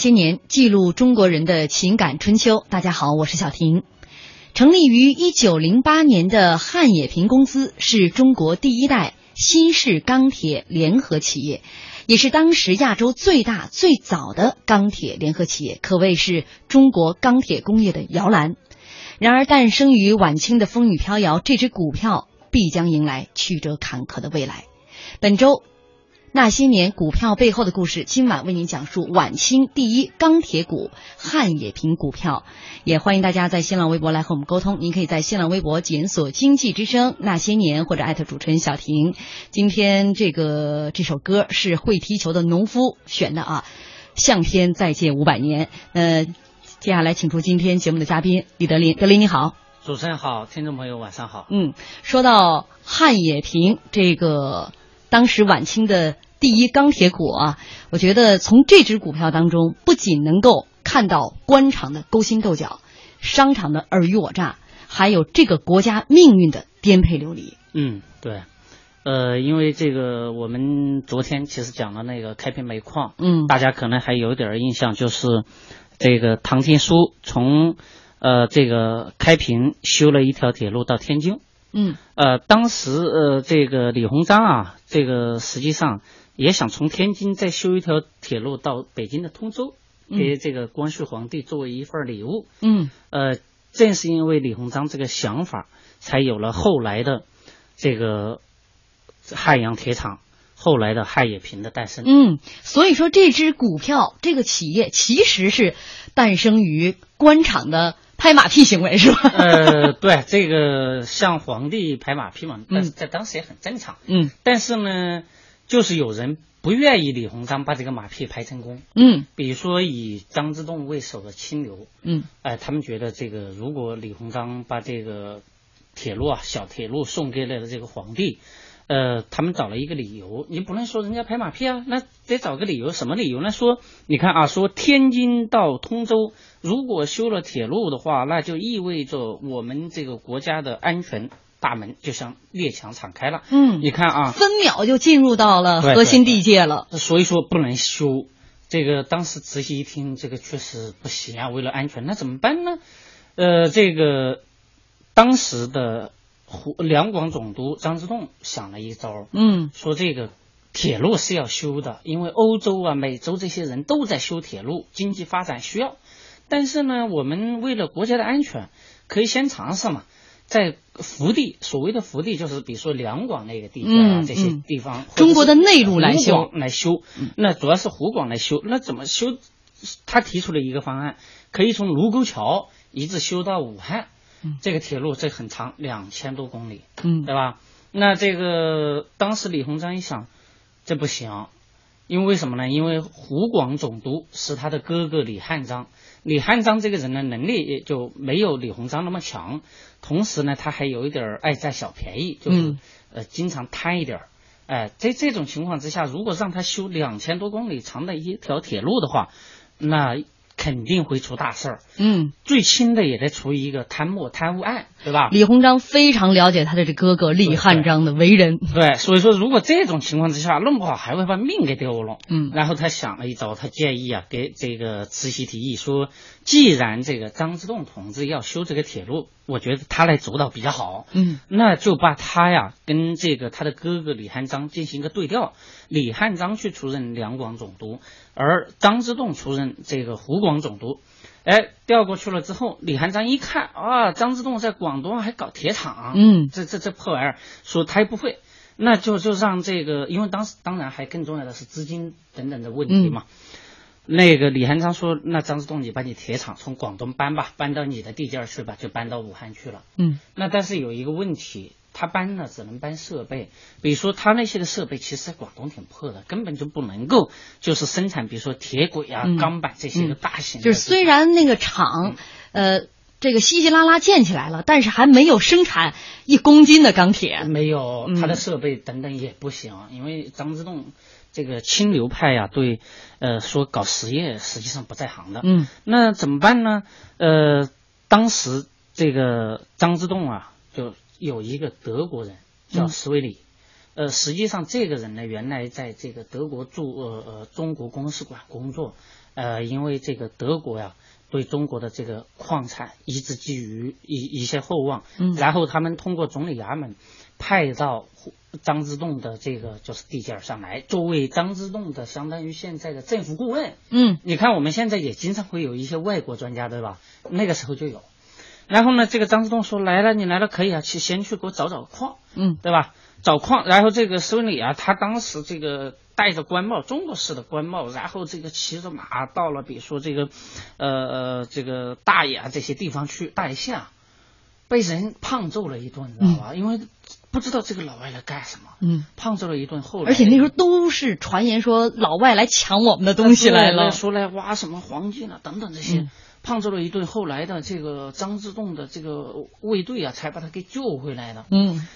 些年，记录中国人的情感春秋。大家好，我是小婷。成立于一九零八年的汉冶萍公司是中国第一代新式钢铁联合企业，也是当时亚洲最大最早的钢铁联合企业，可谓是中国钢铁工业的摇篮。然而，诞生于晚清的风雨飘摇，这只股票必将迎来曲折坎坷的未来。本周。那些年股票背后的故事，今晚为您讲述晚清第一钢铁股汉冶萍股票。也欢迎大家在新浪微博来和我们沟通，您可以在新浪微博检索“经济之声那些年”或者艾特主持人小婷。今天这个这首歌是会踢球的农夫选的啊，《向天再借五百年》。呃，接下来请出今天节目的嘉宾李德林，德林你好，主持人好，听众朋友晚上好。嗯，说到汉冶萍这个。当时晚清的第一钢铁股啊，我觉得从这只股票当中，不仅能够看到官场的勾心斗角，商场的尔虞我诈，还有这个国家命运的颠沛流离。嗯，对，呃，因为这个我们昨天其实讲了那个开平煤矿，嗯，大家可能还有点印象，就是这个唐天书从呃这个开平修了一条铁路到天津。嗯，呃，当时呃，这个李鸿章啊，这个实际上也想从天津再修一条铁路到北京的通州，给这个光绪皇帝作为一份礼物。嗯，呃，正是因为李鸿章这个想法，才有了后来的这个汉阳铁厂，后来的汉冶萍的诞生。嗯，所以说这只股票，这个企业其实是诞生于官场的。拍马屁行为是吧？呃，对，这个像皇帝拍马屁嘛，但是在当时也很正常。嗯，但是呢，就是有人不愿意李鸿章把这个马屁拍成功。嗯，比如说以张之洞为首的清流。嗯，哎，他们觉得这个如果李鸿章把这个铁路啊，小铁路送给了这个皇帝。呃，他们找了一个理由，你不能说人家拍马屁啊，那得找个理由，什么理由呢？说你看啊，说天津到通州，如果修了铁路的话，那就意味着我们这个国家的安全大门就像列强敞开了。嗯，你看啊，分秒就进入到了核心地界了。所以说不能修，这个当时仔细一听，这个确实不行啊，为了安全，那怎么办呢？呃，这个当时的。两广总督张之洞想了一招，嗯，说这个铁路是要修的，因为欧洲啊、美洲这些人都在修铁路，经济发展需要。但是呢，我们为了国家的安全，可以先尝试嘛。在福地，所谓的福地就是比如说两广那个地界嗯啊，这些嗯地方，中国的内陆来修来修，那主要是湖广来修，那怎么修？他提出了一个方案，可以从卢沟桥一直修到武汉，这个铁路这很长，两千多公里，嗯对吧？那这个当时李鸿章一想，这不行，因为为什么呢？因为湖广总督是他的哥哥李汉章，李汉章这个人呢，能力也就没有李鸿章那么强，同时呢，他还有一点爱占小便宜，就是、嗯呃经常贪一点儿。哎，在这种情况之下，如果让他修两千多公里长的一条铁路的话，那肯定会出大事儿。嗯，最轻的也得出一个贪墨贪污案，对吧？李鸿章非常了解他的这哥哥李汉章的为人。对，所以说如果这种情况之下弄不好还会把命给丢了。嗯然后他想了一招，他建议啊，给这个慈禧提议说，既然这个张之洞同志要修这个铁路，我觉得他来主导比较好。嗯那就把他呀跟这个他的哥哥李汉章进行一个对调，李汉章去出任两广总督，而张之洞出任这个湖广总督。哎，调过去了之后，李汉章一看啊，张之洞在广东还搞铁厂，嗯这这这破玩意儿，说他也不会，那就就让这个，因为当时当然还更重要的是资金等等的问题嘛。那个李汉章说：“那张之洞，你把你铁厂从广东搬吧，搬到你的地界儿去吧，就搬到武汉去了。嗯那但是有一个问题，他搬呢只能搬设备，比如说他那些的设备，其实在广东挺破的，根本就不能够就是生产，比如说铁轨啊、嗯钢板这些个嗯大型的。就是虽然那个厂，呃，这个稀稀拉拉建起来了，但是还没有生产一公斤的钢铁。没有嗯他的设备等等也不行，因为张之洞这个清流派呀、对呃说搞实业实际上不在行的。嗯那怎么办呢？呃，当时这个张之洞啊，就有一个德国人叫嗯施维里。呃，实际上这个人呢，原来在这个德国驻呃呃中国公使馆工作，呃，因为这个德国呀对中国的这个矿产一直寄予一一些厚望，嗯然后他们通过总理衙门派到张之洞的这个就是地界上来，作为张之洞的相当于现在的政府顾问，嗯你看我们现在也经常会有一些外国专家，对吧？那个时候就有。然后呢，这个张之洞说来了，你来了可以啊，去先去给我找找矿，嗯对吧？找矿，然后这个孙文礼啊，他当时这个戴着官帽，中国式的官帽，然后这个骑着马到了，比如说这个，呃呃，这个大冶啊这些地方去，大冶县啊，被人胖揍了一顿，你知道吧？因为不知道这个老外来干什么，嗯，胖揍了一顿，后来而且那时候都是传言说老外来抢我们的东西来了。说来挖什么黄金啊等等这些，嗯胖揍了一顿。后来的这个张之洞的这个卫队啊，才把他给救回来的。嗯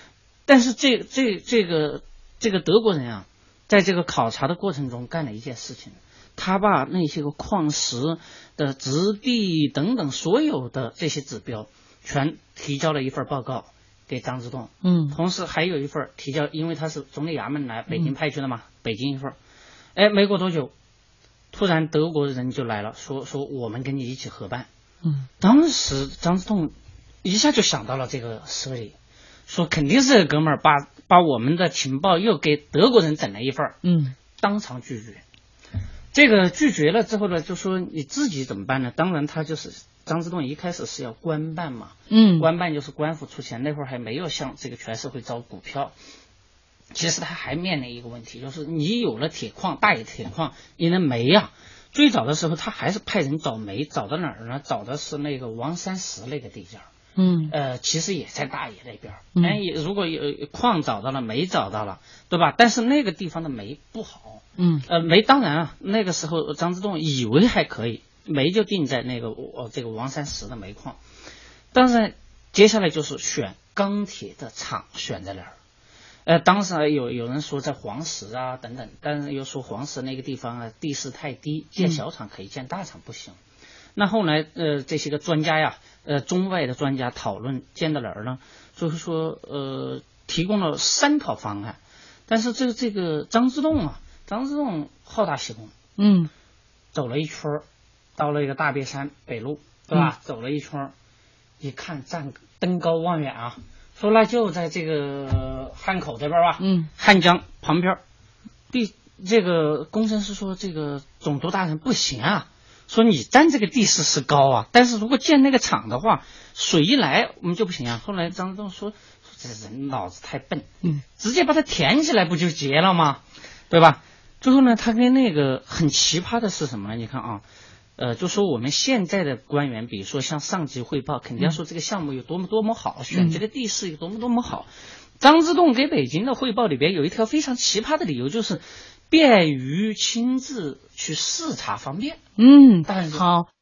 但是这这这个这个德国人啊，在这个考察的过程中干了一件事情，他把那些个矿石的质地等等所有的这些指标，全提交了一份报告给张之洞。嗯同时还有一份提交，因为他是总理衙门来北京派去的嘛，北京一份儿。哎，没过多久，突然德国人就来了，说说我们跟你一起合办。嗯当时张之洞一下就想到了这个思维，说肯定是这哥们儿把把我们的情报又给德国人整了一份儿，嗯当场拒绝。这个拒绝了之后呢，就说你自己怎么办呢？当然他就是张之洞一开始是要官办嘛，嗯官办就是官府出钱，那会儿还没有向这个全社会招股票。其实他还面临一个问题，就是你有了铁矿，大冶铁矿，你的煤呀、最早的时候他还是派人找煤，找到哪儿呢？找的是那个王山石那个地界儿，嗯呃，其实也在大冶那边儿。嗯哎，也如果有矿找到了，煤找到了，对吧？但是那个地方的煤不好，嗯呃，煤当然啊，那个时候张之洞以为还可以，煤就定在那个呃这个王山石的煤矿，当然接下来就是选钢铁的厂选在哪儿。呃，当时有有人说在黄石啊等等，但是又说黄石那个地方啊地势太低，建小厂可以，建大厂不行。那后来呃这些个专家呀，呃中外的专家讨论建在哪儿呢？就是说呃提供了三套方案，但是这个这个张之洞啊，张之洞好大喜功，嗯走了一圈儿，到了一个大别山北路，对吧？走了一圈，一看站登高望远啊，说那就在这个汉口这边吧，嗯汉江旁边儿。第这个工程师说这个总督大人不行啊，说你占这个地势是高啊，但是如果建那个厂的话，水一来我们就不行啊。后来张之洞说，说这人脑子太笨，嗯，直接把它填起来不就结了吗？对吧？最后呢，他跟那个很奇葩的是什么呢？你看啊，呃，就说我们现在的官员，比如说向上级汇报，肯定要说这个项目有多么多么好，选这个地势有多么多么好。张之洞给北京的汇报里边有一条非常奇葩的理由，就是便于亲自去视察方便。嗯，好。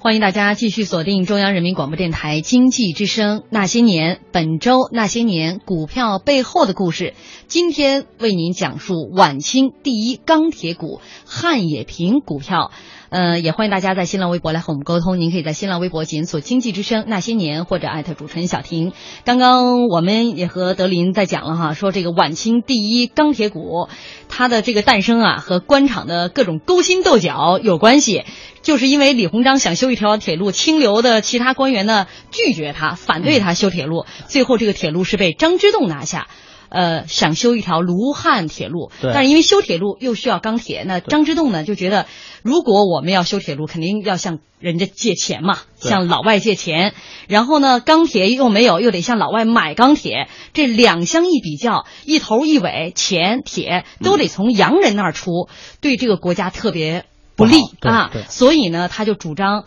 欢迎大家继续锁定中央人民广播电台经济之声《那些年》，本周《那些年》股票背后的故事。今天为您讲述晚清第一钢铁股汉冶萍股票。呃，也欢迎大家在新浪微博来和我们沟通。您可以在新浪微博检索“经济之声那些年”或者艾特主持人小婷。刚刚我们也和德林在讲了哈，说这个晚清第一钢铁股，它的这个诞生啊，和官场的各种勾心斗角有关系。就是因为李鸿章想修一条铁路，清流的其他官员呢拒绝他，反对他修铁路，最后这个铁路是被张之洞拿下。呃，想修一条卢汉铁路，对。但是因为修铁路又需要钢铁，那张之洞呢就觉得，如果我们要修铁路，肯定要向人家借钱嘛，向老外借钱，然后呢，钢铁又没有，又得向老外买钢铁，这两相一比较，一头一尾，钱铁都得从洋人那儿出，对这个国家特别不利不啊，所以呢，他就主张，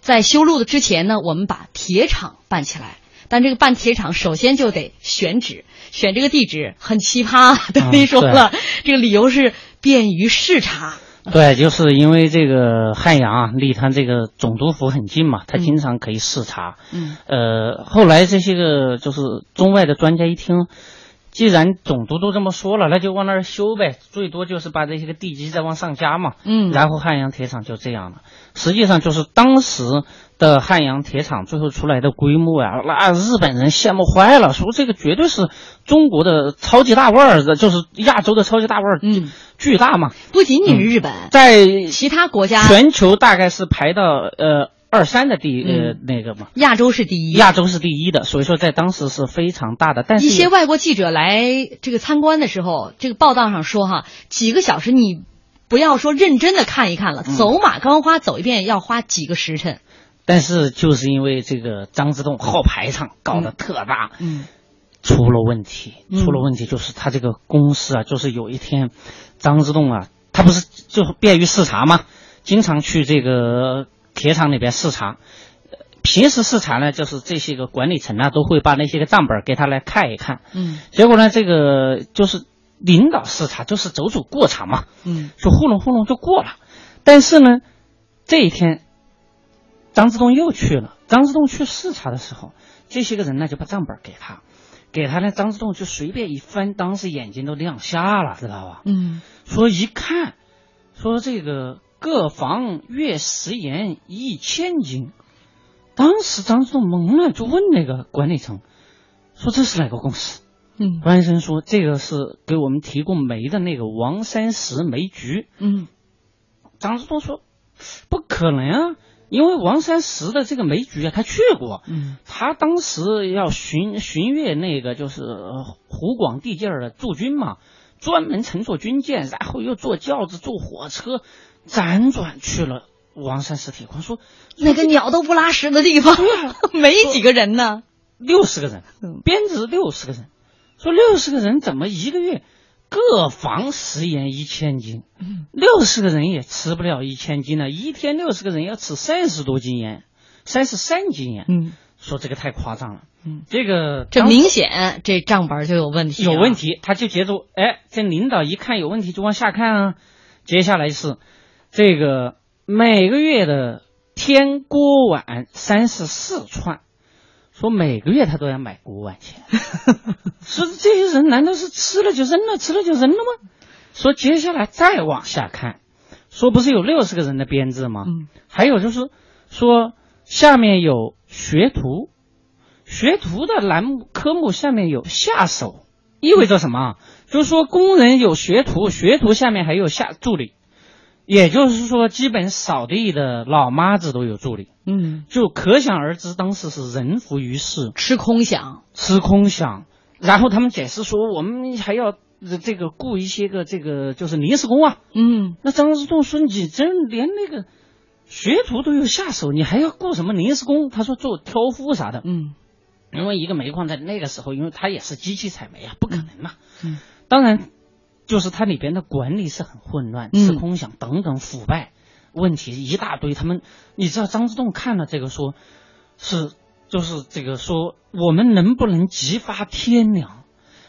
在修路的之前呢，我们把铁厂办起来。但这个办铁厂首先就得选址，选这个地址很奇葩。等于说了，这个理由是便于视察。对，就是因为这个汉阳啊，离他这个总督府很近嘛，他嗯经常可以视察。嗯呃，后来这些个就是中外的专家一听，既然总督都这么说了，那就往那儿修呗，最多就是把这些个地基再往上加嘛。嗯，然后汉阳铁厂就这样了。实际上就是当时的汉阳铁厂最后出来的规模呀、那日本人羡慕坏了，说这个绝对是中国的超级大腕儿，就是亚洲的超级大腕儿，嗯，巨大嘛。不仅仅是日本，在其他国家全球大概是排到呃二三的第呃嗯那个嘛，亚洲是第一。亚洲是第一的，所以说在当时是非常大的。但是一些外国记者来这个参观的时候，这个报道上说哈，几个小时你不要说认真的看一看了，嗯走马观花走一遍要花几个时辰。但是就是因为这个张之洞好排场搞得特大，嗯出了问题，嗯出了问题就是他这个公司啊，就是有一天张之洞啊，他不是就便于视察吗？经常去这个铁厂里边视察。呃平时视察呢，就是这些个管理层啊，都会把那些个账本给他来看一看。嗯结果呢，这个就是领导视察，就是走走过场嘛，嗯就糊弄糊弄就过了。但是呢，这一天，张之洞又去了。张之洞去视察的时候，这些个人呢就把账本给他，给他呢，张之洞就随便一翻，当时眼睛都亮瞎了，知道吧？嗯说一看，说这个各房月食盐一千斤，当时张之洞懵了，就问那个管理层，说这是哪个公司？嗯关医生说：“这个是给我们提供煤的那个王三石煤局。嗯”张之洞说：“不可能啊，因为王三石的这个梅局啊，他去过，嗯。他当时要巡巡阅那个就是呃湖广地界儿的驻军嘛，专门乘坐军舰，然后又坐轿子、坐火车，辗转去了王三石铁矿，说那个鸟都不拉屎的地方，没几个人呢。六十个人嗯，编制六十个人，说六十个人怎么一个月各房食盐一千斤？嗯六十个人也吃不了一千斤呢，一天六十个人要吃三十多斤盐，三十三斤盐。嗯说这个太夸张了，嗯，这个这明显这账本就有问题，有问。题，他就接着，哎，这领导一看有问题就往下看啊。接下来是这个每个月的天锅碗三十四串，说每个月他都要买锅碗钱。说这些人难道是吃了就扔了，吃了就扔了吗？说接下来再往下看，说不是有六十个人的编制吗？嗯还有就是说下面有学徒，学徒的栏目科目下面有下手，意味着什么啊？就是说工人有学徒，学徒下面还有下助理，也就是说，基本扫地的老妈子都有助理，嗯，就可想而知，当时是人浮于事，吃空饷，吃空饷。然后他们解释说，我们还要这个雇一些个这个就是临时工啊。嗯，那张之洞说：“你真连那个学徒都有下手，你还要雇什么临时工？”他说：“做挑夫啥的。”嗯，因为一个煤矿在那个时候，因为它也是机器采煤啊，不可能嘛。嗯，当然，就是它里边的管理是很混乱，嗯吃空饷等等腐败问题一大堆。他们，你知道张之洞看了这个说，是就是这个说，我们能不能激发天良？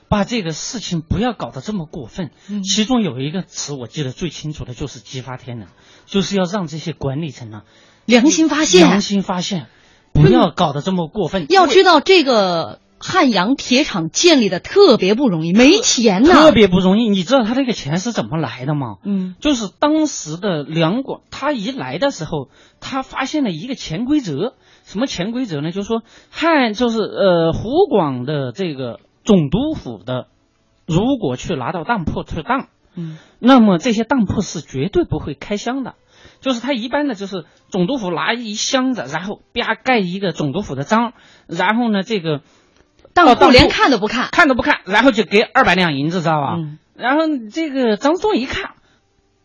把这个事情不要搞得这么过分。嗯其中有一个词我记得最清楚的就是激发天良，就是要让这些管理层呢良心发现良，心发现，不要搞得这么过分。要知道这个汉阳铁厂建立的特别不容易，没钱呐，特别不容易。你知道他这个钱是怎么来的吗？嗯就是当时的两广，他一来的时候，他发现了一个潜规则。什么潜规则呢？就是说汉就是呃湖广的这个总督府的，如果去拿到当铺去当，嗯那么这些当铺是绝对不会开箱的。就是他一般的，就是总督府拿一箱子，然后啪盖一个总督府的章，然后呢，这个当铺铺连看都不看，看都不看，然后就给二百两银子，知道吧？嗯然后这个张之洞一看，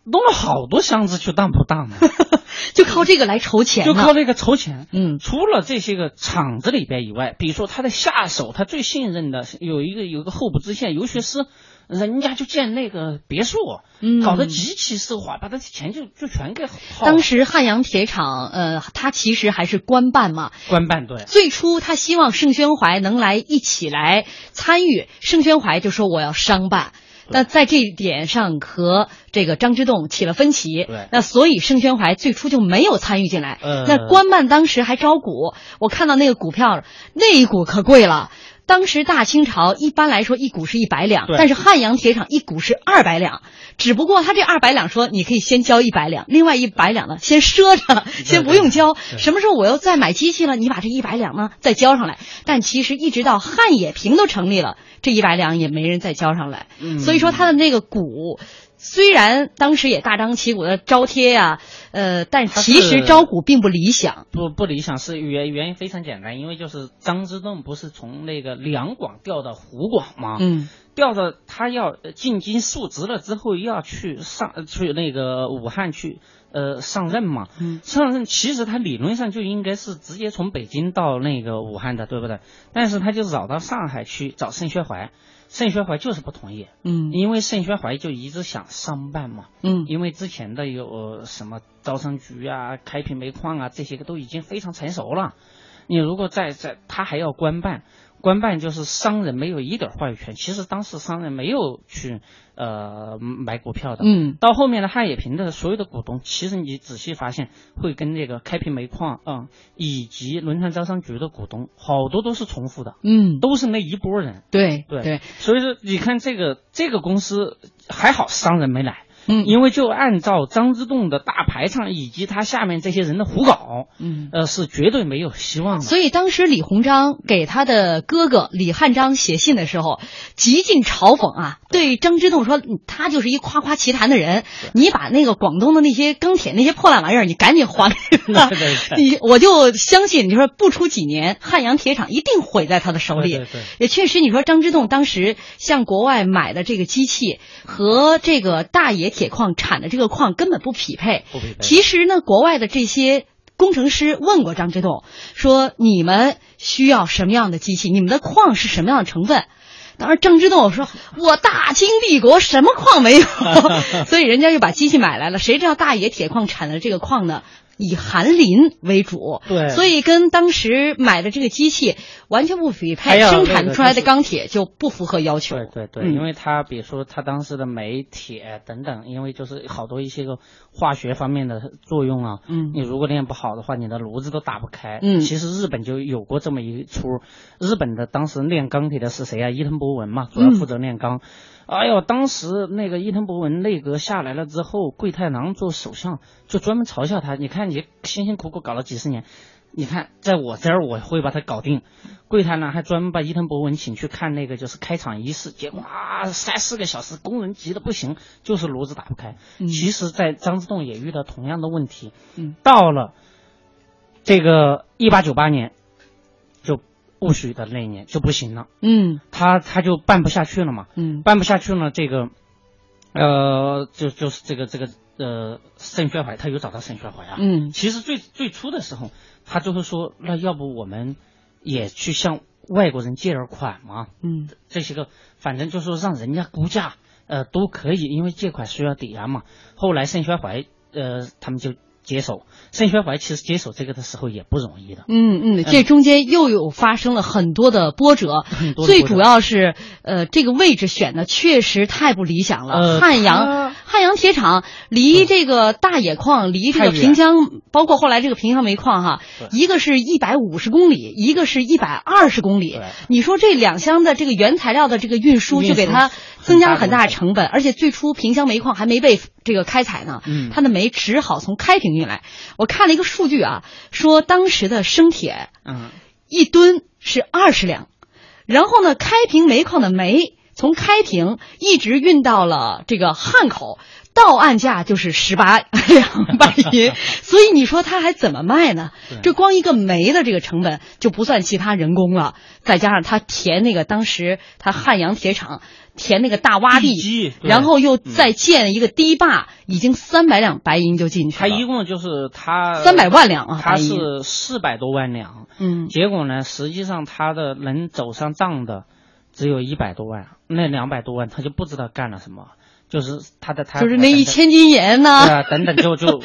弄了好多箱子去当铺当的，就靠这个来筹钱，就靠这个筹钱。嗯除了这些个厂子里边以外，比如说他的下手，他最信任的有一个有一个候补知县游学师，人家就建那个别墅，嗯，搞得极其奢华，把他的钱就就全给耗。当时汉阳铁厂，呃，他其实还是官办嘛。官办对，最初他希望盛宣怀能来一起来参与，盛宣怀就说我要商办。那在这一点上和这个张之洞起了分歧，对那所以盛宣怀最初就没有参与进来。呃那官办当时还招股，我看到那个股票，那一股可贵了。当时大清朝一般来说一股是一百两，但是汉阳铁厂一股是二百两，只不过他这二百两说你可以先交一百两，另外一百两呢先赊着，先不用交。什么时候我要再买机器了，你把这一百两呢再交上来。但其实一直到汉冶萍都成立了，这一百两也没人再交上来。嗯所以说他的那个股。虽然当时也大张旗鼓的招贴呀、呃，但其实招股并不理想。不不理想是原原因非常简单，因为就是张之洞不是从那个两广调到湖广吗？嗯调到他要呃进京述职了之后，要去上呃去那个武汉去呃上任嘛。嗯上任其实他理论上就应该是直接从北京到那个武汉的，对不对？但是他就绕到上海去找盛宣怀，盛宣怀就是不同意，嗯因为盛宣怀就一直想商办嘛。嗯因为之前的有呃什么招商局啊、开平煤矿啊这些个都已经非常成熟了。你如果在在他还要官办，官办就是商人没有一点话语权。其实当时商人没有去呃买股票的。嗯到后面的汉冶萍的所有的股东，其实你仔细发现，会跟那个开平煤矿啊、以及轮船招商局的股东，好多都是重复的，嗯，都是那一拨人。对对对，所以说，你看这个这个公司还好，商人没来。嗯。因为就按照张之洞的大排场以及他下面这些人的胡搞，嗯。呃，是绝对没有希望的。所以当时李鸿章给他的哥哥李汉章写信的时候，极尽嘲讽啊，对。张之洞说，嗯他就是一夸夸其谈的人，你把那个广东的那些钢铁那些破烂玩意儿，你赶紧还给人了对对对。你我就相信，你说不出几年，汉阳铁厂一定毁在他的手里。对对对。也确实，你说张之洞当时向国外买的这个机器和这个大冶铁矿产的这个矿根本不匹配。不匹配其实呢，国外的这些工程师问过张之洞，说你们需要什么样的机器？你们的矿是什么样的成分？当时张之洞说：“我大清帝国什么矿没有？” 所以人家就把机器买来了。谁知道大冶铁矿产的这个矿呢？以含磷为主，对所以跟当时买的这个机器完全不匹配，生产出来的钢铁就不符合要求。对对对，嗯因为他比如说他当时的煤、铁等等，因为就是好多一些个化学方面的作用啊，嗯你如果练不好的话，你的炉子都打不开。嗯其实日本就有过这么一出，日本的当时炼钢铁的是谁啊？伊藤博文嘛，主要负责炼钢。哎呦，当时那个伊藤博文内阁下来了之后，桂太郎做首相就专门嘲笑他，你看你辛辛苦苦搞了几十年。你看，在我这儿我会把它搞定。柜台呢还专门把伊藤博文请去看那个就是开场仪式，结果啊三四个小时，工人急的不行，就是炉子打不开。嗯其实，在张之洞也遇到同样的问题。嗯，到了这个一八九八年，就戊戌的那一年就不行了，嗯他他就办不下去了嘛。嗯办不下去了，这个，呃，就就是这个这个呃，盛宣怀他有找到盛宣怀啊。嗯其实最最初的时候，他就是说，那要不我们也去向外国人借点款嘛？嗯这些个，反正就是说让人家估价，呃，都可以，因为借款需要抵押嘛。后来盛宣怀，呃，他们就接手。盛宣怀其实接手这个的时候也不容易的，嗯嗯，这中间又有发生了很多的波折，最主要是呃这个位置选的确实太不理想了。呃汉阳汉阳铁厂离这个大冶矿，离这个太远萍乡，包括后来这个萍乡煤矿哈，一个是一百五十公里，一个是一百二十公里。你说这两箱的这个原材料的这个运输，运输就给它增加了很大的成本，而且最初萍乡煤矿还没被这个开采呢，嗯它的煤只好从开平运来。我看了一个数据啊，说当时的生铁嗯，一吨是二十两，然后呢，开平煤矿的煤从开平一直运到了这个汉口，到岸价就是十八两白银，所以你说他还怎么卖呢？这光一个煤的这个成本就不算其他人工了，再加上他填那个当时他汉阳铁厂填那个大洼地然后又再建一个堤坝，已经三百两白银就进去了，他一共就是他三百万两啊，他是四百多万两，嗯。结果呢，实际上他的能走上账的只有一百多万，那两百多万他就不知道干了什么，就是他的他就是那一千斤盐呢。对啊等等就就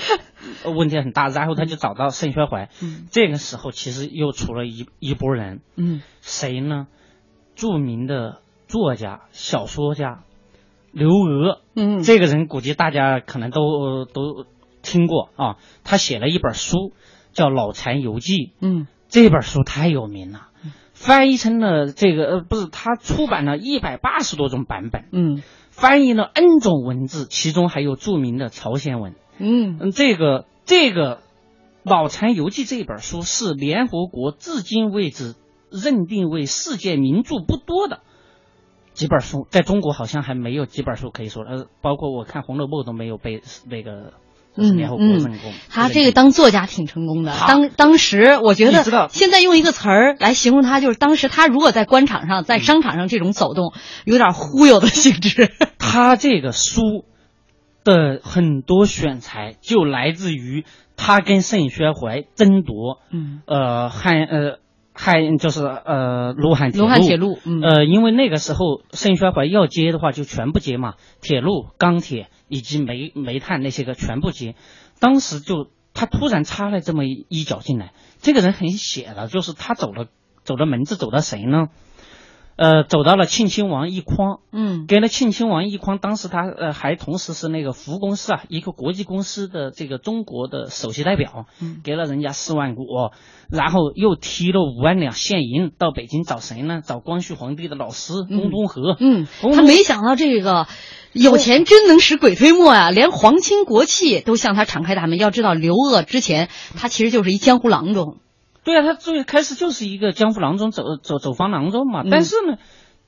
呃问题很大，然后他就找到盛宣怀，嗯。这个时候其实又出了一一波人，嗯。谁呢？著名的作家、小说家刘娥，嗯，这个人估计大家可能都都听过啊，他写了一本书叫《老残游记》，嗯。这本书太有名了，翻译成了这个呃不是，他出版了一百八十多种版本，嗯翻译了 N 种文字，其中还有著名的朝鲜文。嗯嗯，这个这个《老残游记》这本书是联合国至今为止认定为世界名著不多的几本书，在中国好像还没有几本书可以说，呃，包括我看《红楼梦》都没有被那个就是联合国认公。他这个当作家挺成功的。当当时我觉得现在用一个词儿来形容他，就是当时他如果在官场上、在商场上这种走动，有点忽悠的性质。他这个书的很多选材就来自于他跟盛宣怀争夺，嗯，呃汉呃汉就是呃卢汉铁卢汉铁路，嗯呃，因为那个时候盛宣怀要接的话就全部接嘛，铁路、钢铁以及煤煤炭那些个全部接。当时就他突然插了这么一一脚进来，这个人很写了，就是他走了走了门子，走的谁呢？呃，走到了庆亲王奕匡，嗯。给了庆亲王奕匡，当时他呃还同时是那个福公司啊，一个国际公司的这个中国的首席代表，嗯。给了人家四万股，然后又提了五万两现银到北京找谁呢？找光绪皇帝的老师翁同龢。嗯，他没想到这个有钱真能使鬼推磨呀、连皇亲国戚都向他敞开大门。要知道刘鄂之前他其实就是一江湖郎中，对啊，他最开始就是一个江湖郎中，走走走方郎中嘛。嗯但是呢，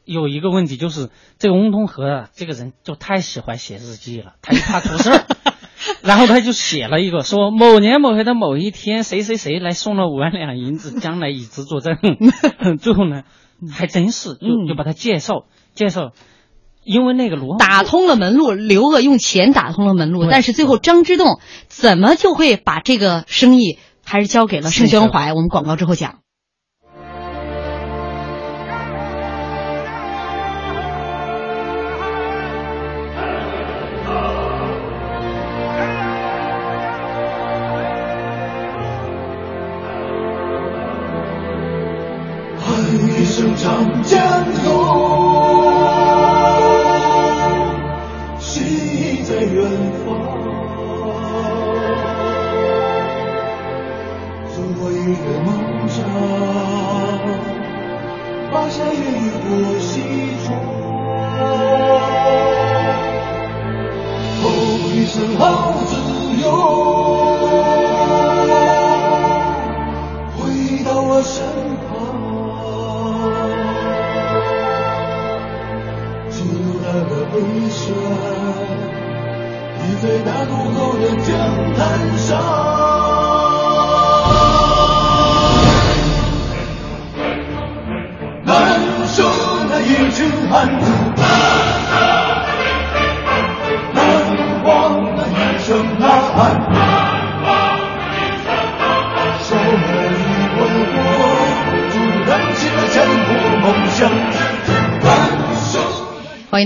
有一个问题就是这个翁同和啊，这个人就太喜欢写日记了，他就怕出事儿。然后他就写了一个说某年某月的某一天，谁谁谁来送了五万两银子，将来以资作证。最后呢，还真是就嗯就把他介绍介绍，因为那个罗打通了门路。刘鄂用钱打通了门路，但是最后张之洞怎么就会把这个生意还是交给了盛宣怀？我们广告之后讲。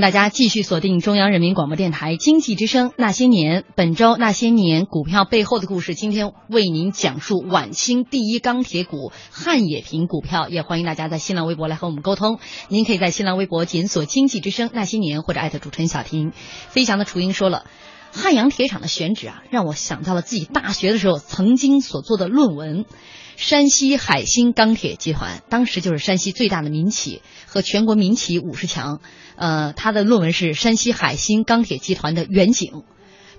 大家继续锁定中央人民广播电台经济之声《那些年》，本周《那些年》股票背后的故事，今天为您讲述晚清第一钢铁股汉冶萍股票。也欢迎大家在新浪微博来和我们沟通，您可以在新浪微博检索“经济之声那些年”或者艾特主持人小婷。飞翔的雏鹰说了。汉阳铁厂的选址啊，让我想到了自己大学的时候曾经所做的论文。山西海兴钢铁集团当时就是山西最大的民企和全国民企五十强。呃，他的论文是山西海兴钢铁集团的远景，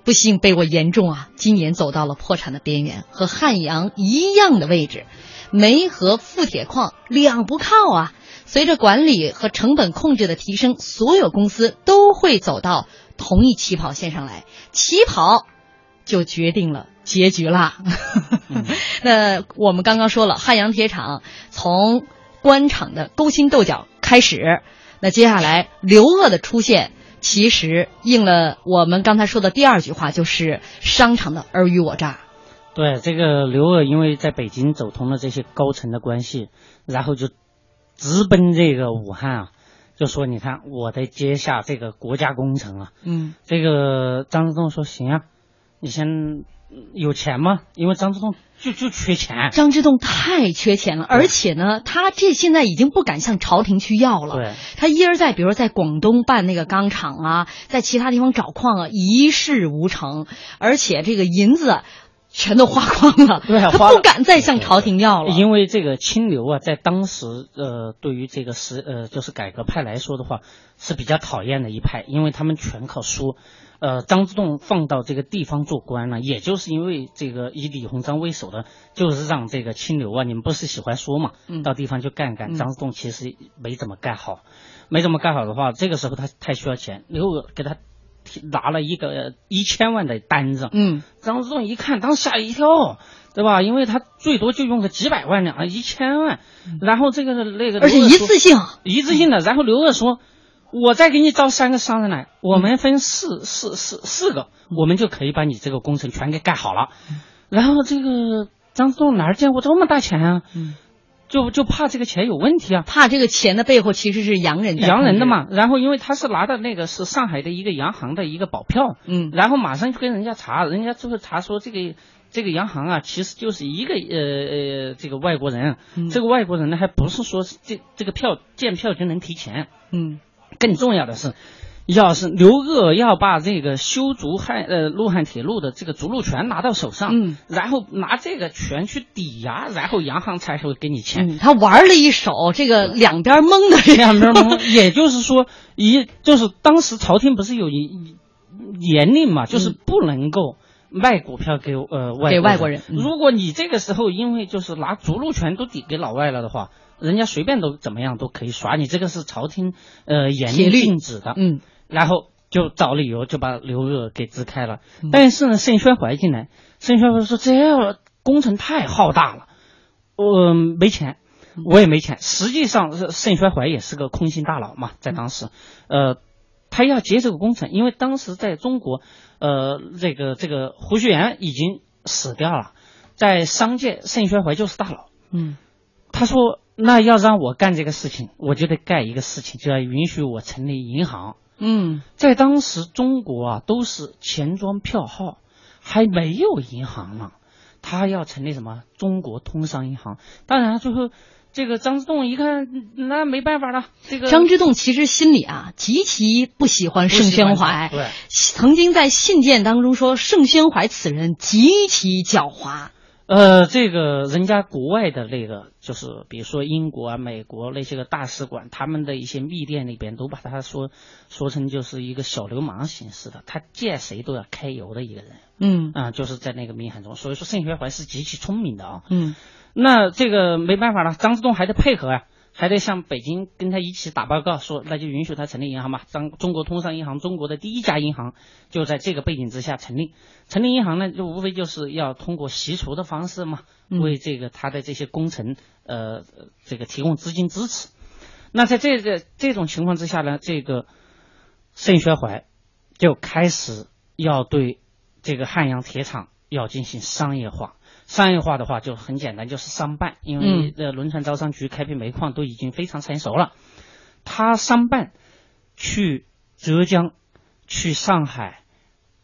不幸被我严重啊，今年走到了破产的边缘，和汉阳一样的位置，煤和富铁矿两不靠啊。随着管理和成本控制的提升，所有公司都会走到同一起跑线上来，起跑就决定了结局啦。那我们刚刚说了，汉阳铁厂从官场的勾心斗角开始，那接下来刘鄂的出现，其实应了我们刚才说的第二句话，就是商场的尔虞我诈。对，这个刘鄂因为在北京走通了这些高层的关系，然后就直奔这个武汉啊，就说你看我得接下这个国家工程啊。嗯这个张之洞说行啊，你先有钱吗？因为张之洞就就缺钱。张之洞太缺钱了，而且呢，他这现在已经不敢向朝廷去要了。对，他一而再，比如在广东办那个钢厂啊，在其他地方找矿啊，一事无成，而且这个银子全都花光了，对啊他不敢再向朝廷要了。因为这个清流啊，在当时呃，对于这个时呃，就是改革派来说的话，是比较讨厌的一派，因为他们全靠说。呃，张之洞放到这个地方做官呢，也就是因为这个以李鸿章为首的，就是让这个清流啊，你们不是喜欢说嘛，嗯到地方就干干。嗯张之洞其实没怎么干好，没怎么干好的话，这个时候他太需要钱，刘娥给他拿了一个一千万的单子，嗯，张之洞一看，当时吓一跳，对吧？因为他最多就用个几百万两，一千万，然后这个那个，嗯而且一次性，一次性的。然后刘鄂说：“我再给你招三个商人来，我们分四四四四个，我们就可以把你这个工程全给盖好了。”然后这个张之洞哪儿见过这么大钱啊？嗯，就就怕这个钱有问题啊。怕这个钱的背后其实是洋人的，洋人的嘛，然后因为他是拿的那个是上海的一个洋行的一个保票，嗯。然后马上就跟人家查，人家最后查说这个这个洋行啊，其实就是一个呃呃这个外国人，嗯。这个外国人呢还不是说是这这个票见票就能提钱，嗯更重要的是。要是刘鄂要把这个修筑汉呃陆汉铁路的这个逐鹿权拿到手上，嗯然后拿这个权去抵押，然后洋行才会给你钱。嗯，他玩了一手这个两边蒙的这 两边蒙，也就是说，一就是当时朝廷不是有一严令嘛，就是不能够卖股票给呃外给外国国人嗯如果你这个时候因为就是拿逐鹿权都抵给老外了的话，人家随便都怎么样都可以耍你，这个是朝廷呃严令禁止的。嗯然后就找理由就把刘娥给支开了。嗯但是呢，盛宣怀进来，盛宣怀说这工程太浩大了，我、没钱，我也没钱。实际上，是盛宣怀也是个空心大佬嘛，在当时，呃，他要接这个工程，因为当时在中国，呃，这个这个胡雪岩已经死掉了，在商界，盛宣怀就是大佬。嗯他说：“那要让我干这个事情，我就得干一个事情，就要允许我成立银行。”嗯在当时中国啊，都是钱庄票号，还没有银行呢。他要成立什么中国通商银行？当然，最后这个张之洞一看，嗯那没办法了。这个张之洞其实心里啊极其不喜欢盛宣怀，对，曾经在信件当中说盛宣怀此人极其狡猾。呃，这个人家国外的那个，就是比如说英国啊、美国那些个大使馆，他们的一些密电里边都把他说说成就是一个小流氓形式的，他见谁都要揩油的一个人嗯啊、就是在那个密函中。所以说，盛宣怀是极其聪明的啊。嗯那这个没办法了，张之洞还得配合呀、还得向北京跟他一起打报告，说那就允许他成立银行嘛。当中国通商银行，中国的第一家银行就在这个背景之下成立。成立银行呢，就无非就是要通过习俗的方式嘛，为这个他的这些工程呃这个提供资金支持。那在这个这种情况之下呢，这个盛宣怀就开始要对这个汉阳铁厂要进行商业化。商业化的话就很简单，就是商办，因为呃轮船招商局开辟煤矿都已经非常成熟了，他商办去浙江、去上海，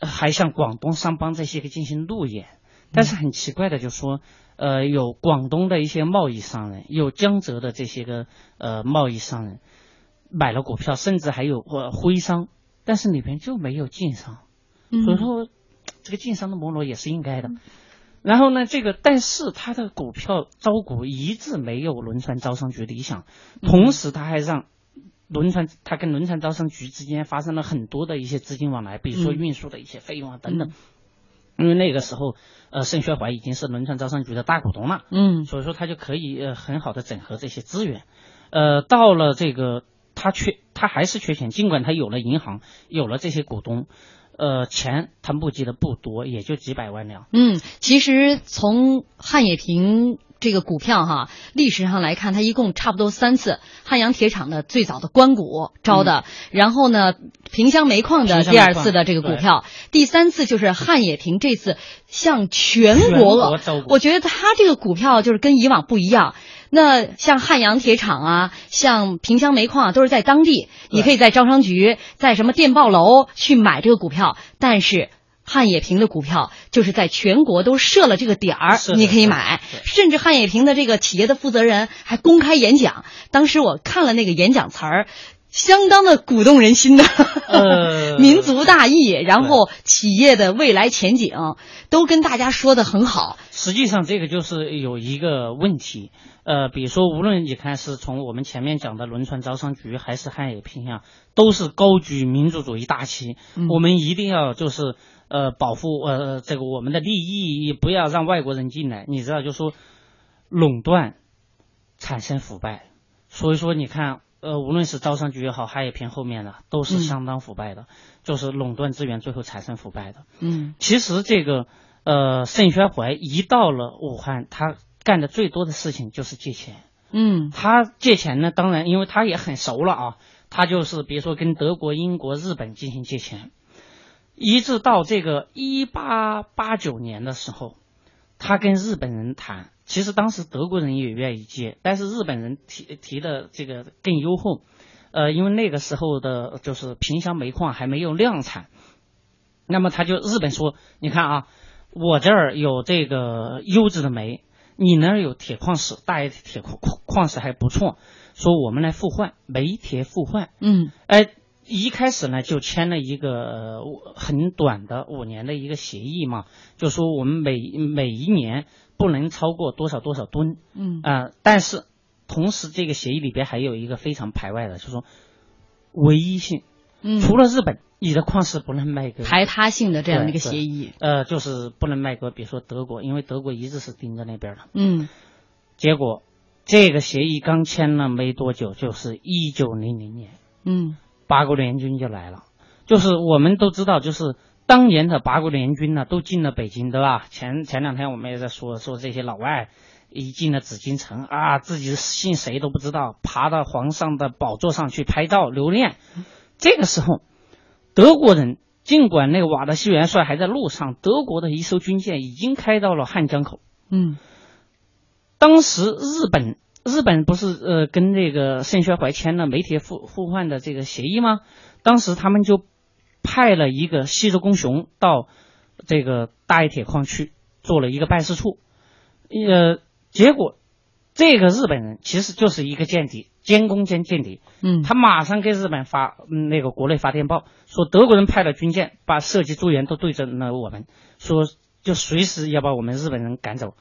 还向广东商帮这些个进行路演。但是很奇怪的，就说呃有广东的一些贸易商人，有江浙的这些个呃贸易商人买了股票，甚至还有呃徽商，但是里边就没有晋商，所以说这个晋商的没落也是应该的。然后呢，这个但是他的股票招股一直没有轮船招商局理想，同时他还让轮船他跟轮船招商局之间发生了很多的一些资金往来，比如说运输的一些费用啊等等。因为那个时候，呃，盛宣怀已经是轮船招商局的大股东了，嗯，所以说他就可以呃很好的整合这些资源。呃，到了这个他缺他还是缺钱，尽管他有了银行，有了这些股东。呃，钱他募集的不多，也就几百万两。嗯，其实从汉冶萍这个股票哈历史上来看，它一共差不多三次：汉阳铁厂的最早的关股招的，然后呢，萍乡煤矿的第二次的这个股票，第三次就是汉冶萍这次向全国，我觉得它这个股票就是跟以往不一样。那像汉阳铁厂啊，像萍乡煤矿啊，都是在当地，你可以在招商局、在什么电报楼去买这个股票。但是汉冶萍的股票就是在全国都设了这个点儿，你可以买。甚至汉冶萍的这个企业的负责人还公开演讲，当时我看了那个演讲词儿。相当的鼓动人心的，民族大义，然后企业的未来前景都跟大家说的很好。实际上，这个就是有一个问题，呃，比如说，无论你看是从我们前面讲的轮船招商局，还是汉冶萍啊，都是高举民族主义大旗。我们一定要就是呃保护呃这个我们的利益，不要让外国人进来。你知道，就说垄断产生腐败，所以说你看。呃，无论是招商局也好，汉冶萍后面的都是相当腐败的，就是垄断资源，最后产生腐败的。嗯，其实这个呃，盛宣怀一到了武汉，他干的最多的事情就是借钱。嗯，他借钱呢，当然因为他也很熟了啊，他就是比如说跟德国、英国、日本进行借钱，一直到这个一八八九年的时候，他跟日本人谈。其实当时德国人也愿意接，但是日本人提提的这个更优厚，呃，因为那个时候的就是萍乡煤矿还没有量产，那么他就日本说，你看啊，我这儿有这个优质的煤，你那儿有铁矿石，大冶铁矿矿石还不错，说我们来互换煤铁互换，嗯，哎。一开始呢，就签了一个很短的五年的一个协议嘛，就说我们每每一年不能超过多少多少吨，嗯。啊，但是同时这个协议里边还有一个非常排外的，就说唯一性，嗯，除了日本，你的矿石不能卖给排他性的这样的一个协议，呃，就是不能卖给比如说德国，因为德国一直是盯着那边的，嗯，结果这个协议刚签了没多久，就是一九零零年，嗯。八国联军就来了，就是我们都知道，就是当年的八国联军呢，都进了北京，对吧？前前两天我们也在说说这些老外一进了紫禁城啊，自己姓谁都不知道，爬到皇上的宝座上去拍照留念。这个时候，德国人尽管那个瓦德西元帅还在路上，德国的一艘军舰已经开到了汉江口。嗯，当时日本。日本不是呃跟那个盛宣怀签了媒体互互换的这个协议吗？当时他们就派了一个西周公雄到这个大冶铁矿区做了一个办事处，呃，结果这个日本人其实就是一个间谍，监工兼间谍。嗯，他马上给日本发那个国内发电报，说德国人派了军舰，把射击诸元都对准了我们，说就随时要把我们日本人赶走，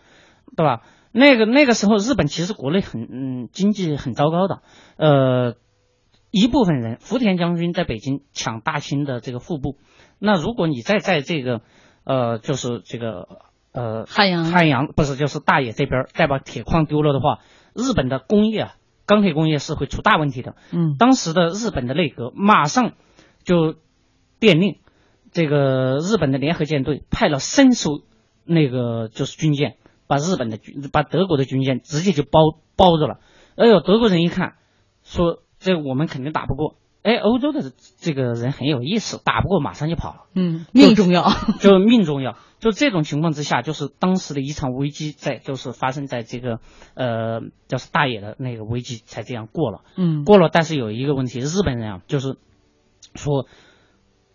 对吧？那个那个时候，日本其实国内很嗯经济很糟糕的，呃，一部分人福田将军在北京抢大清的这个腹部，那如果你再在这个呃就是这个呃汉阳。汉阳不是就是大冶这边再把铁矿丢了的话，日本的工业啊钢铁工业是会出大问题的。嗯。当时的日本的内阁马上就电令这个日本的联合舰队派了三艘那个就是军舰，把日本的军把德国的军舰直接就包包着了。哎呦，德国人一看，说这我们肯定打不过。哎，欧洲的这个人很有意思，打不过马上就跑了。嗯，命重要。就命重要。就这种情况之下，就是当时的一场危机在，就是发生在这个呃，就是大野的那个危机才这样过了。嗯过了，但是有一个问题，日本人啊，就是说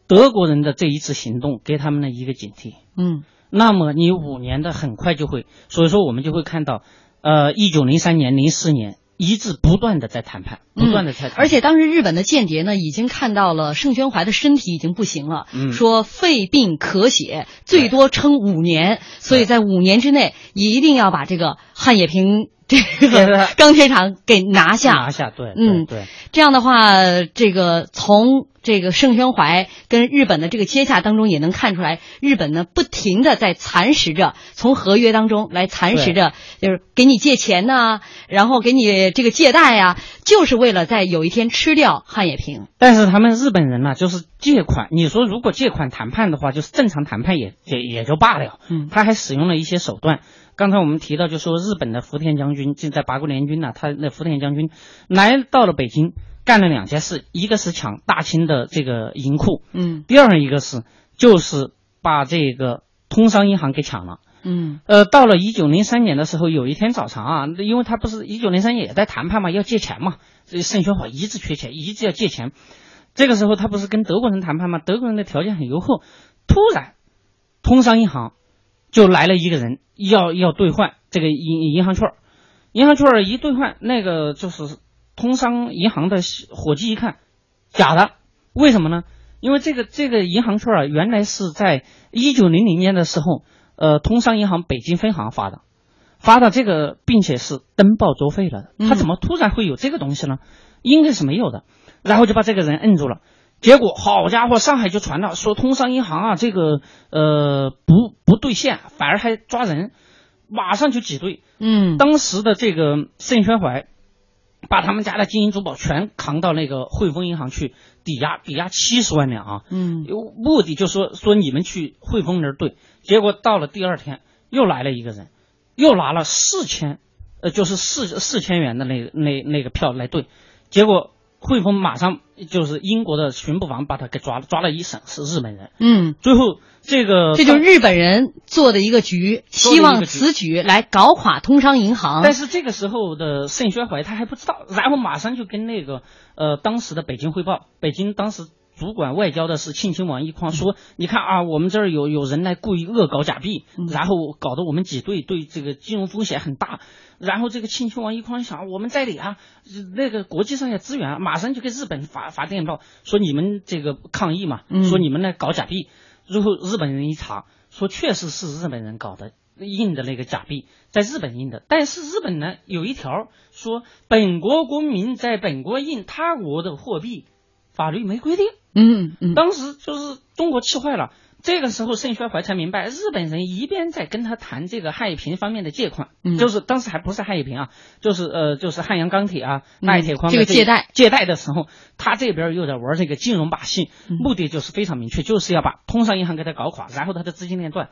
德国人的这一次行动给他们的一个警惕。嗯那么你五年的很快就会，所以说我们就会看到，呃，一九零三年、零四年一直不断的在谈判，不断的在谈判、而且当时日本的间谍呢，已经看到了盛宣怀的身体已经不行了，嗯。说肺病咳血，最多撑五年，所以在五年之内一定要把这个汉冶平这个钢铁厂给拿下。拿下，对，嗯对对。这样的话，这个从这个盛宣怀跟日本的这个接洽当中，也能看出来，日本呢不停的在蚕食着，从合约当中来蚕食着，就是给你借钱呐、然后给你这个借贷呀、就是为了在有一天吃掉汉冶萍。但是他们日本人呢，就是借款。你说如果借款谈判的话，就是正常谈判也也也就罢了。嗯他还使用了一些手段。刚才我们提到，就说日本的福田将军就在八国联军呢、他那福田将军来到了北京，干了两件事，一个是抢大清的这个银库，嗯第二一个是就是把这个通商银行给抢了。嗯呃，到了一九零三年的时候，有一天早上啊，因为他不是一九零三年也在谈判嘛，要借钱嘛，这盛宣怀一直缺钱，一直要借钱。这个时候他不是跟德国人谈判嘛？德国人的条件很优厚，突然，通商银行就来了一个人，要要兑换这个银银行券儿，银行券儿一兑换，那个就是通商银行的伙计一看，假的，为什么呢？因为这个这个银行券儿啊，原来是在一九零零年的时候，呃，通商银行北京分行发的，发的这个，并且是登报作废了的。他嗯怎么突然会有这个东西呢？应该是没有的。然后就把这个人摁住了。结果好家伙，上海就传了说通商银行啊，这个呃不不兑现，反而还抓人，马上就挤兑。嗯当时的这个盛宣怀，把他们家的金银珠宝全扛到那个汇丰银行去抵押，抵押七十万两啊。嗯有目的就说说你们去汇丰那儿兑，结果到了第二天又来了一个人，又拿了四千，呃，就是四四千元的那那那个票来兑，结果汇丰马上就是英国的巡捕房把他给抓了，抓了一审是日本人，嗯，最后这个这就是日本人做的一个局，希望此举来搞垮通商银行。但是这个时候的盛宣怀他还不知道，然后马上就跟那个呃当时的北京汇报，北京当时主管外交的是庆亲王奕匡说，你看啊，我们这儿有有人来故意恶搞假币，然后搞得我们挤兑，对这个金融风险很大。然后这个庆亲王奕匡想，我们在理啊，那个国际上也支援啊，马上就给日本发发电报说你们这个抗议嘛，嗯说你们来搞假币。然后日本人一查，说确实是日本人搞的。印的那个假币在日本印的，但是日本呢有一条说，本国公民在本国印他国的货币，法律没规定。嗯嗯当时就是中国气坏了。这个时候，盛宣怀才明白，日本人一边在跟他谈这个汉冶平方面的借款，嗯就是当时还不是汉冶平啊，就是呃，就是汉阳钢铁啊、嗯大冶铁矿的这个借贷借贷的时候，他这边又在玩这个金融把戏，嗯目的就是非常明确，就是要把通商银行给他搞垮，然后他的资金链断。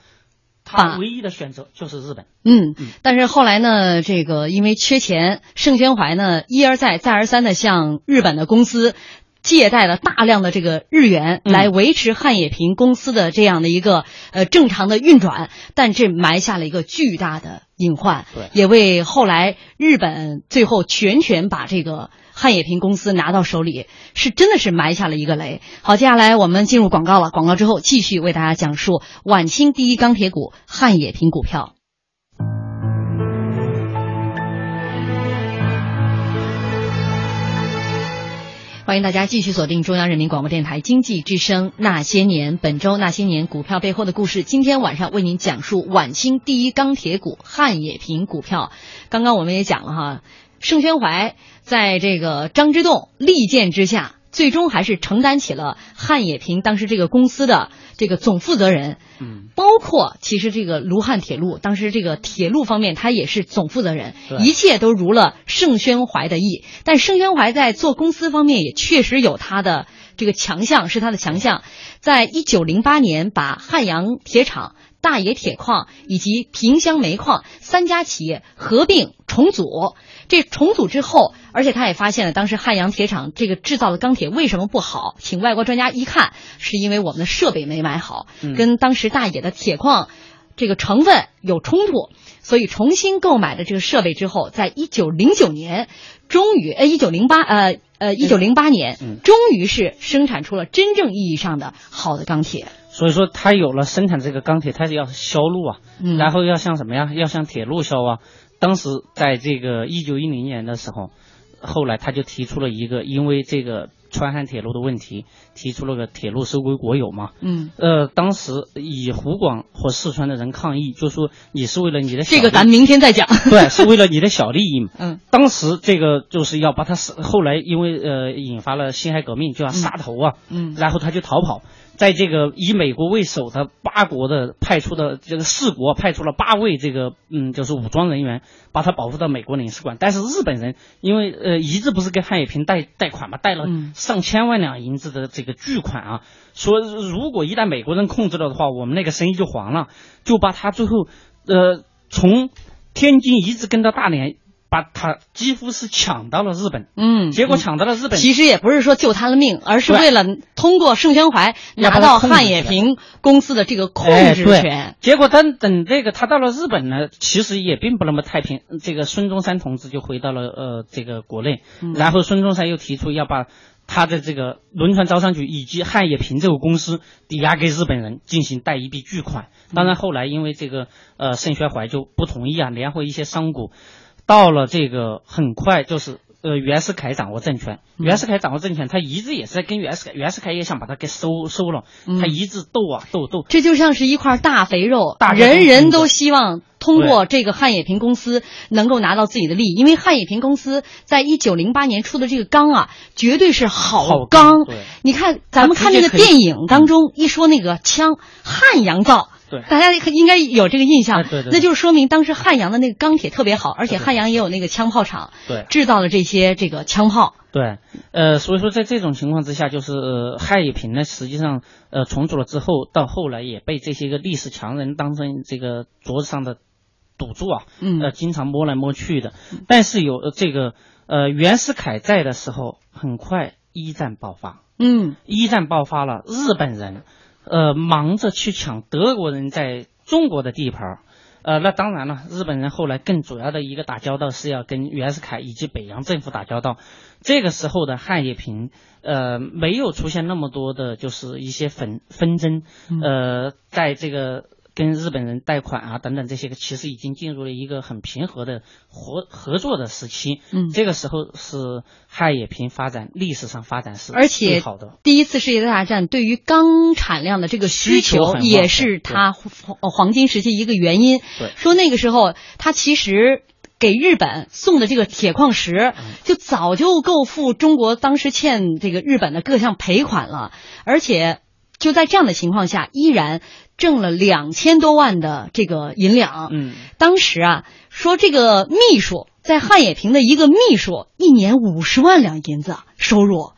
他唯一的选择就是日本。嗯，但是后来呢，这个因为缺钱，盛宣怀呢一而再再而三的向日本的公司借贷了大量的这个日元，嗯来维持汉冶平公司的这样的一个呃正常的运转，但这埋下了一个巨大的隐患，也为后来日本最后全权把这个。汉冶平公司拿到手里，是真的是埋下了一个雷。好，接下来我们进入广告了。广告之后，继续为大家讲述晚清第一钢铁股汉冶平股票。欢迎大家继续锁定中央人民广播电台经济之声《那些年》，本周《那些年》股票背后的故事。今天晚上为您讲述晚清第一钢铁股汉冶萍股票。刚刚我们也讲了哈，盛宣怀在这个张之洞力荐之下，最终还是承担起了汉冶平当时这个公司的这个总负责人。嗯，包括其实这个卢汉铁路，当时这个铁路方面他也是总负责人，一切都如了盛宣怀的意。但盛宣怀在做公司方面也确实有他的这个强项，是他的强项。在一九零八年，把汉阳铁厂、大冶铁矿以及萍乡煤矿三家企业合并重组。这重组之后，而且他也发现了当时汉阳铁厂这个制造的钢铁为什么不好，请外国专家一看，是因为我们的设备没买好，嗯跟当时大冶的铁矿这个成分有冲突，所以重新购买的这个设备之后，在一九零九年，终于呃一九零八呃呃一九零八年，嗯终于是生产出了真正意义上的好的钢铁。所以说它有了生产这个钢铁，它是要销路啊，嗯然后要向什么呀？要向铁路销啊。当时在这个一九一零年的时候，后来他就提出了一个，因为这个川汉铁路的问题，提出了个铁路收归国有嘛。嗯，呃，当时以湖广和四川的人抗议，就说你是为了你的小这个咱明天再讲。对，是为了你的小利益嘛。嗯，当时这个就是要把他杀，后来因为呃引发了辛亥革命，就要杀头啊。嗯然后他就逃跑，在这个以美国为首的八国的派出的这个四国派出了八位这个嗯就是武装人员，把他保护到美国领事馆。但是日本人因为呃一直不是跟汉冶平贷贷款嘛，贷了嗯上千万两银子的这个巨款啊，说如果一旦美国人控制了的话，我们那个生意就黄了，就把他最后呃从天津一直跟到大连。把他几乎是抢到了日本，嗯，结果抢到了日本，其实也不是说救他的命，而是为了通过盛宣怀拿到汉冶平公司的这个控制权。结果等等这个他到了日本呢，其实也并不那么太平。这个孙中山同志就回到了呃这个国内，嗯然后孙中山又提出要把他的这个轮船招商局以及汉冶平这个公司抵押给日本人，进行贷一笔巨款。当然后来因为这个呃盛宣怀就不同意啊，联合一些商贾，到了这个很快就是。呃，袁世凯掌握政权，嗯袁世凯掌握政权，他一直也是在跟袁世凯，袁世凯也想把他给收收了，嗯他一直斗啊斗斗，这就像是一块大肥肉，大人人都希望通过这个汉冶平公司能够拿到自己的利益，因为汉冶平公司在一九零八年出的这个钢啊，绝对是好好钢。你看咱们看那个电影当中一说那个枪汉阳造。对。大家应该有这个印象，哎对对对。那就是说明当时汉阳的那个钢铁特别好，而且汉阳也有那个枪炮厂，对。制造了这些这个枪炮。对，呃，所以说在这种情况之下，就是、呃、汉冶萍呢，实际上呃重组了之后，到后来也被这些个历史强人当成这个桌子上的赌注啊，嗯。呃，经常摸来摸去的。但是有呃这个呃袁世凯在的时候，很快一战爆发，嗯。一战爆发了，日本人呃忙着去抢德国人在中国的地盘儿。呃，那当然了，日本人后来更主要的一个打交道是要跟袁世凯以及北洋政府打交道。这个时候的汉冶平，呃，没有出现那么多的，就是一些纷纷争，呃，在这个跟日本人贷款啊等等这些个，其实已经进入了一个很平和的合合作的时期。嗯这个时候是汉冶平发展历史上发展是而且最好的。第一次世界大战对于钢产量的这个需求，也是它黄黄金时期一个原因。对说那个时候它其实。给日本送的这个铁矿石，嗯就早就够付中国当时欠这个日本的各项赔款了，而且就在这样的情况下，依然挣了两千多万的这个银两。嗯，当时啊，说这个秘书在汉冶萍的一个秘书，一年五十万两银子收入，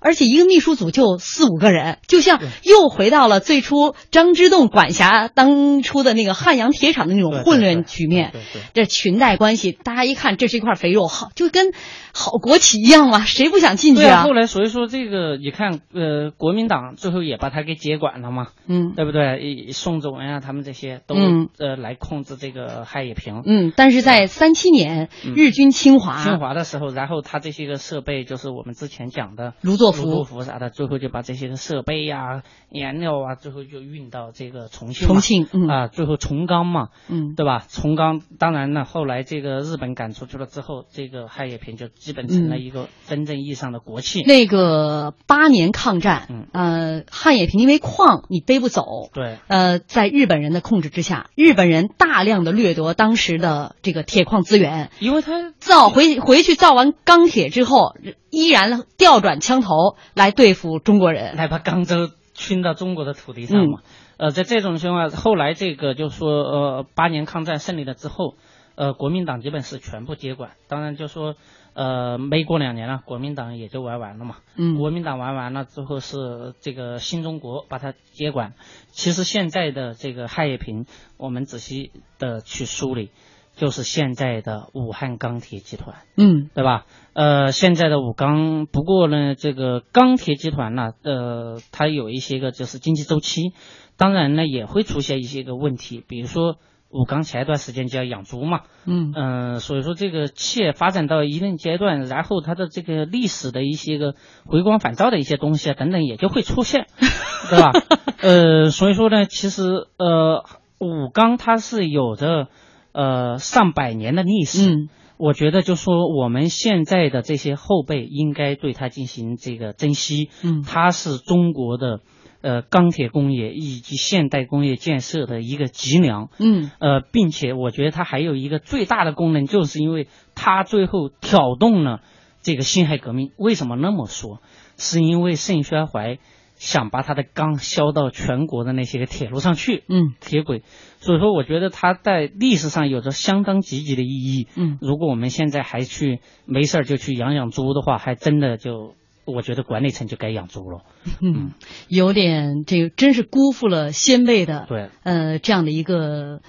而且一个秘书组就四五个人，就像又回到了最初张之洞管辖当初的那个汉阳铁厂的那种混乱局面。对对。这裙带关系，大家一看这是一块肥肉，好就跟好国企一样嘛，谁不想进去对啊，啊后？来所以说这个你看，呃，国民党最后也把他给接管了嘛，嗯对不对？以宋子文啊，他们这些都、嗯呃来控制这个汉冶萍。嗯，但是在三七年，嗯日军侵华，侵华的时候，然后他这些个设备就是我们之前讲的卢作卢作孚、孚啥的，最后就把这些个设备呀、颜料啊，最后就运到这个重庆嘛。重庆，嗯啊，最后重钢嘛，嗯，对吧？重钢，当然呢，后来这个日本赶出去了之后，这个汉冶萍就基本成了一个真正意义上的国企。嗯那个八年抗战，嗯呃，汉冶萍因为矿你背不走，对，呃，在日本人的控制之下，日本人大量的掠夺当时的这个铁矿资源，因为他造回回去造完钢铁之后，依然调转枪头，来对付中国人。来把赣州侵到中国的土地上嘛。呃，在这种情况，后来这个就说呃八年抗战胜利了之后，呃国民党基本是全部接管，当然就说呃没过两年了，国民党也就玩完了嘛。嗯国民党玩完了之后是这个新中国把它接管。其实现在的这个汉冶萍，我们仔细的去梳理，就是现在的武汉钢铁集团。嗯对吧？呃，现在的武钢，不过呢，这个钢铁集团呢，呃，它有一些个就是经济周期，当然呢也会出现一些个问题，比如说武钢前一段时间就要养猪嘛，嗯嗯、所以说这个企业发展到一定阶段，然后它的这个历史的一些个回光返照的一些东西啊等等也就会出现，对吧？呃，所以说呢，其实呃，武钢它是有着呃上百年的历史，嗯我觉得就说我们现在的这些后辈应该对它进行这个珍惜，嗯它是中国的呃钢铁工业以及现代工业建设的一个脊梁，嗯呃，并且我觉得它还有一个最大的功能，就是因为它最后挑动了这个辛亥革命。为什么那么说？是因为盛宣怀想把他的钢销到全国的那些个铁路上去，嗯铁轨。所以说，我觉得它在历史上有着相当积极的意义。嗯如果我们现在还去没事儿就去养养猪的话，还真的就我觉得管理层就该养猪了。嗯，有点这个真是辜负了先辈的对，呃这样的一个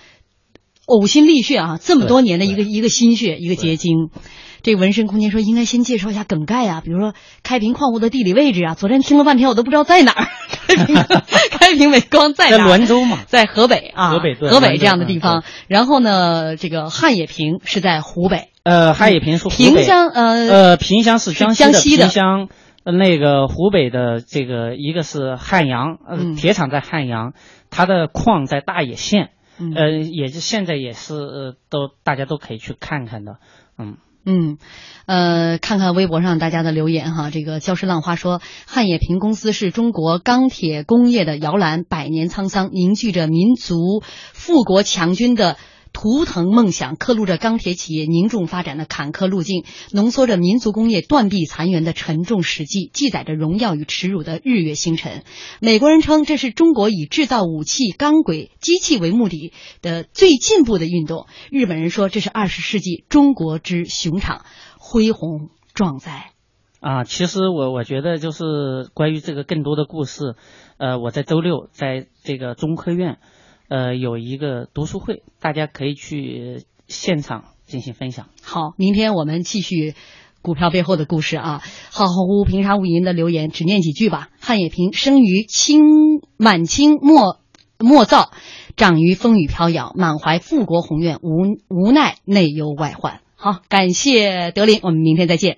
呕心沥血啊，这么多年的一个一个心血一个结晶。这个纹身空间说应该先介绍一下梗概啊，比如说开平矿物的地理位置啊。昨天听了半天，我都不知道在哪儿。开平 开平美光在在哪儿？滦州嘛。在河北啊，河北对河北这样的地嗯方。然后呢，这个汉冶萍是在湖北，呃，汉冶萍是湖北萍乡呃呃，萍乡是江西的萍乡，呃那个湖北的这个一个是汉阳，呃，嗯铁厂在汉阳，它的矿在大冶县，嗯呃，也是现在也是呃都大家都可以去看看的，嗯。嗯，呃，看看微博上大家的留言哈。这个礁石浪花说，汉冶萍公司是中国钢铁工业的摇篮，百年沧桑，凝聚着民族富国强军的。图腾梦想，刻录着钢铁企业凝重发展的坎坷路径，浓缩着民族工业断壁残垣的沉重史记，记载着荣耀与耻辱的日月星辰。美国人称这是中国以制造武器、钢轨、机器为目的的最进步的运动。日本人说这是二十世纪中国之雄场，恢宏壮哉。啊，其实我我觉得就是关于这个更多的故事，呃，我在周六在这个中科院，呃，有一个读书会，大家可以去现场进行分享。好，明天我们继续股票背后的故事啊。浩浩乎平沙无垠的留言，只念几句吧。汉冶萍生于清满清末末造，长于风雨飘摇，满怀富国宏愿，无无奈内忧外患。好，感谢德林，我们明天再见。